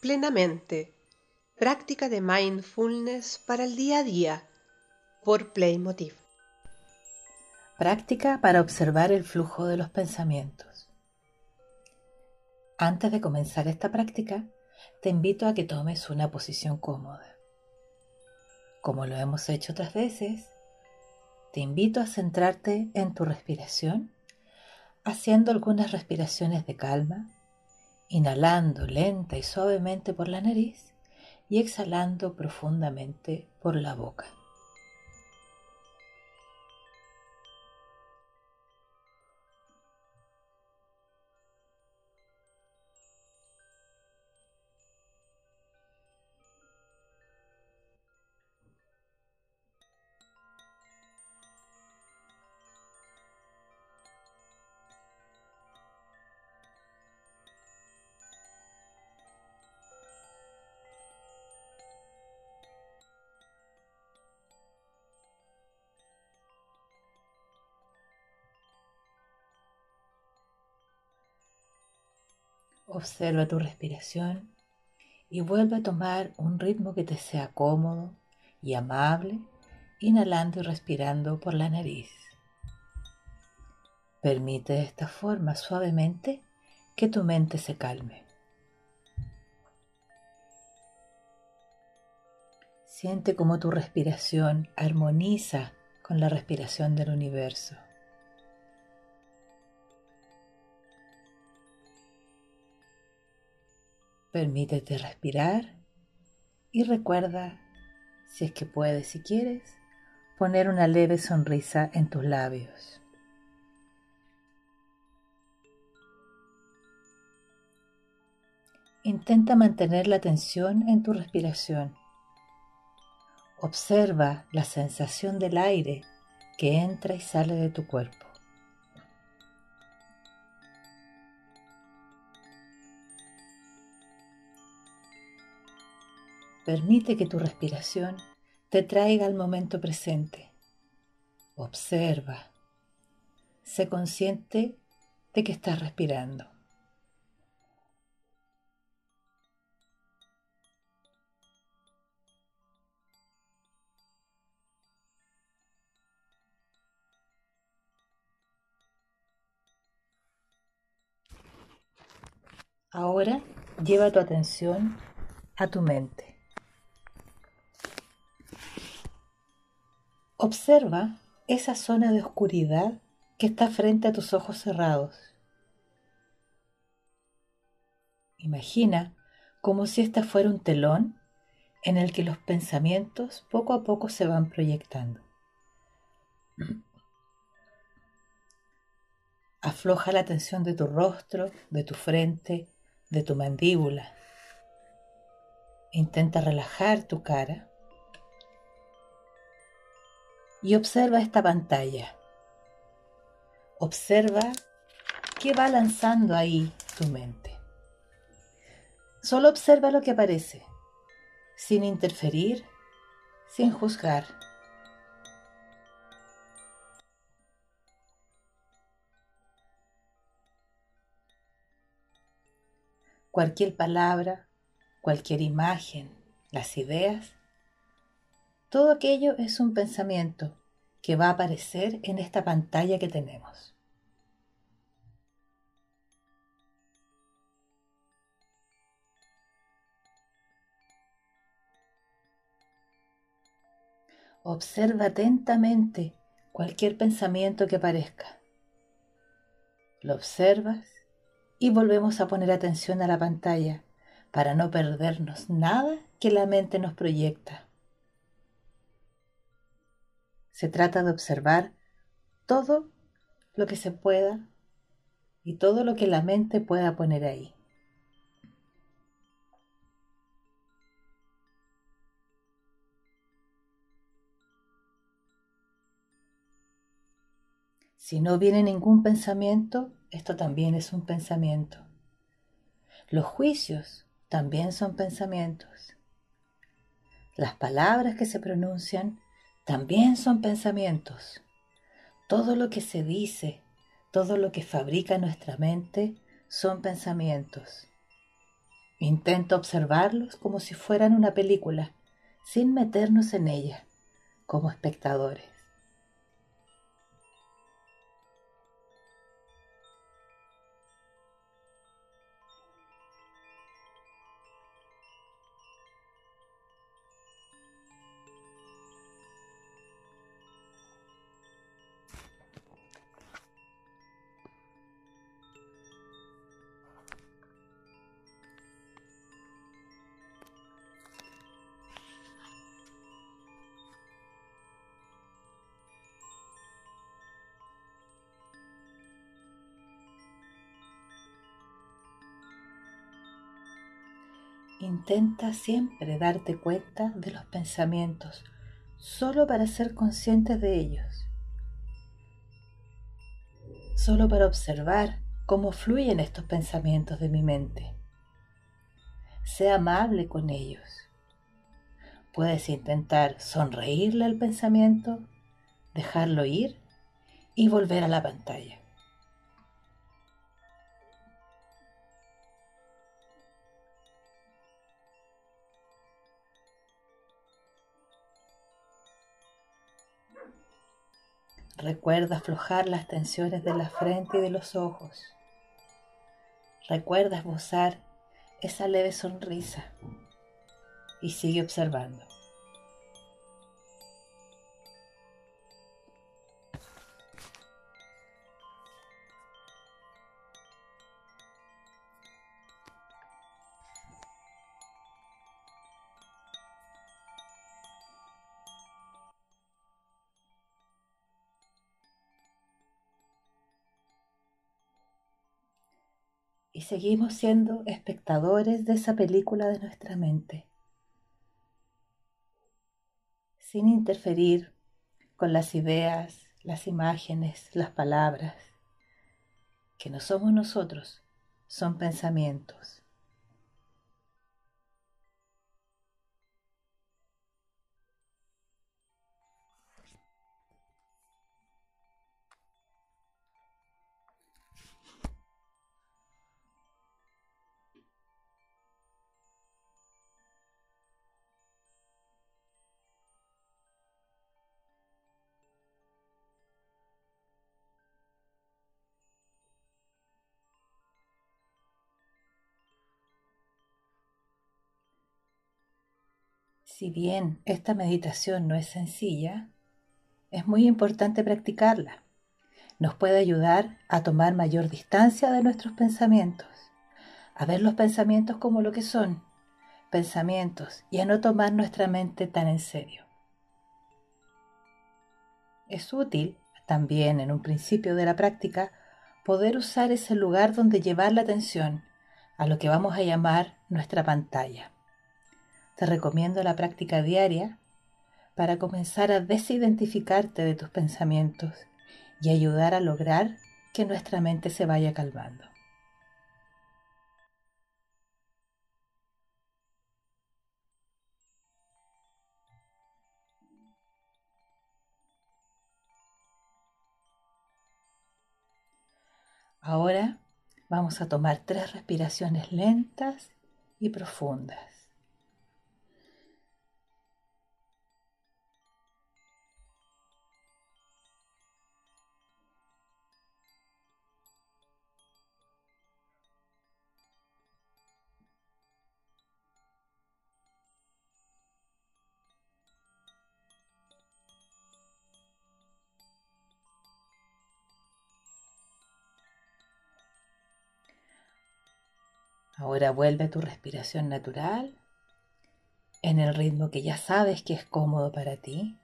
plenamente. Práctica de mindfulness para el día a día por Playmotiv. Práctica para observar el flujo de los pensamientos. Antes de comenzar esta práctica, te invito a que tomes una posición cómoda. Como lo hemos hecho otras veces, te invito a centrarte en tu respiración, haciendo algunas respiraciones de calma, inhalando lenta y suavemente por la nariz y exhalando profundamente por la boca. Observa tu respiración y vuelve a tomar un ritmo que te sea cómodo y amable, inhalando y respirando por la nariz. Permite de esta forma suavemente que tu mente se calme. Siente cómo tu respiración armoniza con la respiración del universo. Permítete respirar y recuerda, si es que puedes, si quieres, poner una leve sonrisa en tus labios. Intenta mantener la atención en tu respiración. Observa la sensación del aire que entra y sale de tu cuerpo. Permite que tu respiración te traiga al momento presente. Observa. Sé consciente de que estás respirando. Ahora lleva tu atención a tu mente. Observa esa zona de oscuridad que está frente a tus ojos cerrados. Imagina como si esta fuera un telón en el que los pensamientos poco a poco se van proyectando. Afloja la tensión de tu rostro, de tu frente, de tu mandíbula. Intenta relajar tu cara y observa esta pantalla. Observa qué va lanzando ahí tu mente. Solo observa lo que aparece, sin interferir, sin juzgar. Cualquier palabra, cualquier imagen, las ideas todo aquello es un pensamiento que va a aparecer en esta pantalla que tenemos. Observa atentamente cualquier pensamiento que aparezca. Lo observas y volvemos a poner atención a la pantalla para no perdernos nada que la mente nos proyecta. Se trata de observar todo lo que se pueda y todo lo que la mente pueda poner ahí. Si no viene ningún pensamiento, esto también es un pensamiento. Los juicios también son pensamientos. Las palabras que se pronuncian también son pensamientos. Todo lo que se dice, todo lo que fabrica nuestra mente son pensamientos. Intenta observarlos como si fueran una película, sin meternos en ella, como espectadores. Intenta siempre darte cuenta de los pensamientos, solo para ser conscientes de ellos, solo para observar cómo fluyen estos pensamientos de mi mente. Sé amable con ellos. Puedes intentar sonreírle al pensamiento, dejarlo ir y volver a la pantalla. Recuerda aflojar las tensiones de la frente y de los ojos. Recuerda esbozar esa leve sonrisa y sigue observando. Y seguimos siendo espectadores de esa película de nuestra mente, sin interferir con las ideas, las imágenes, las palabras, que no somos nosotros, son pensamientos. Si bien esta meditación no es sencilla, es muy importante practicarla. Nos puede ayudar a tomar mayor distancia de nuestros pensamientos, a ver los pensamientos como lo que son, pensamientos, y a no tomar nuestra mente tan en serio. Es útil también en un principio de la práctica poder usar ese lugar donde llevar la atención a lo que vamos a llamar nuestra pantalla. Te recomiendo la práctica diaria para comenzar a desidentificarte de tus pensamientos y ayudar a lograr que nuestra mente se vaya calmando. Ahora vamos a tomar tres respiraciones lentas y profundas. Ahora vuelve a tu respiración natural en el ritmo que ya sabes que es cómodo para ti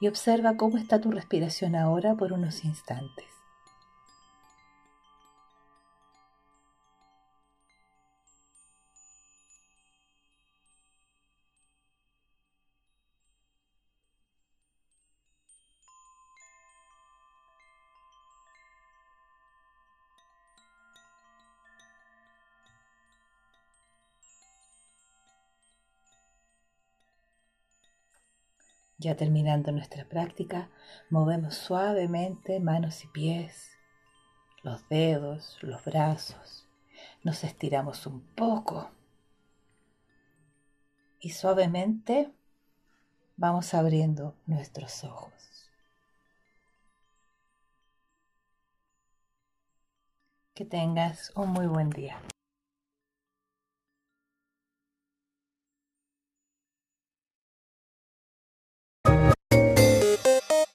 y observa cómo está tu respiración ahora por unos instantes. Ya terminando nuestra práctica, movemos suavemente manos y pies, los dedos, los brazos Nos estiramos un poco y suavemente vamos abriendo nuestros ojos. Que tengas un muy buen día.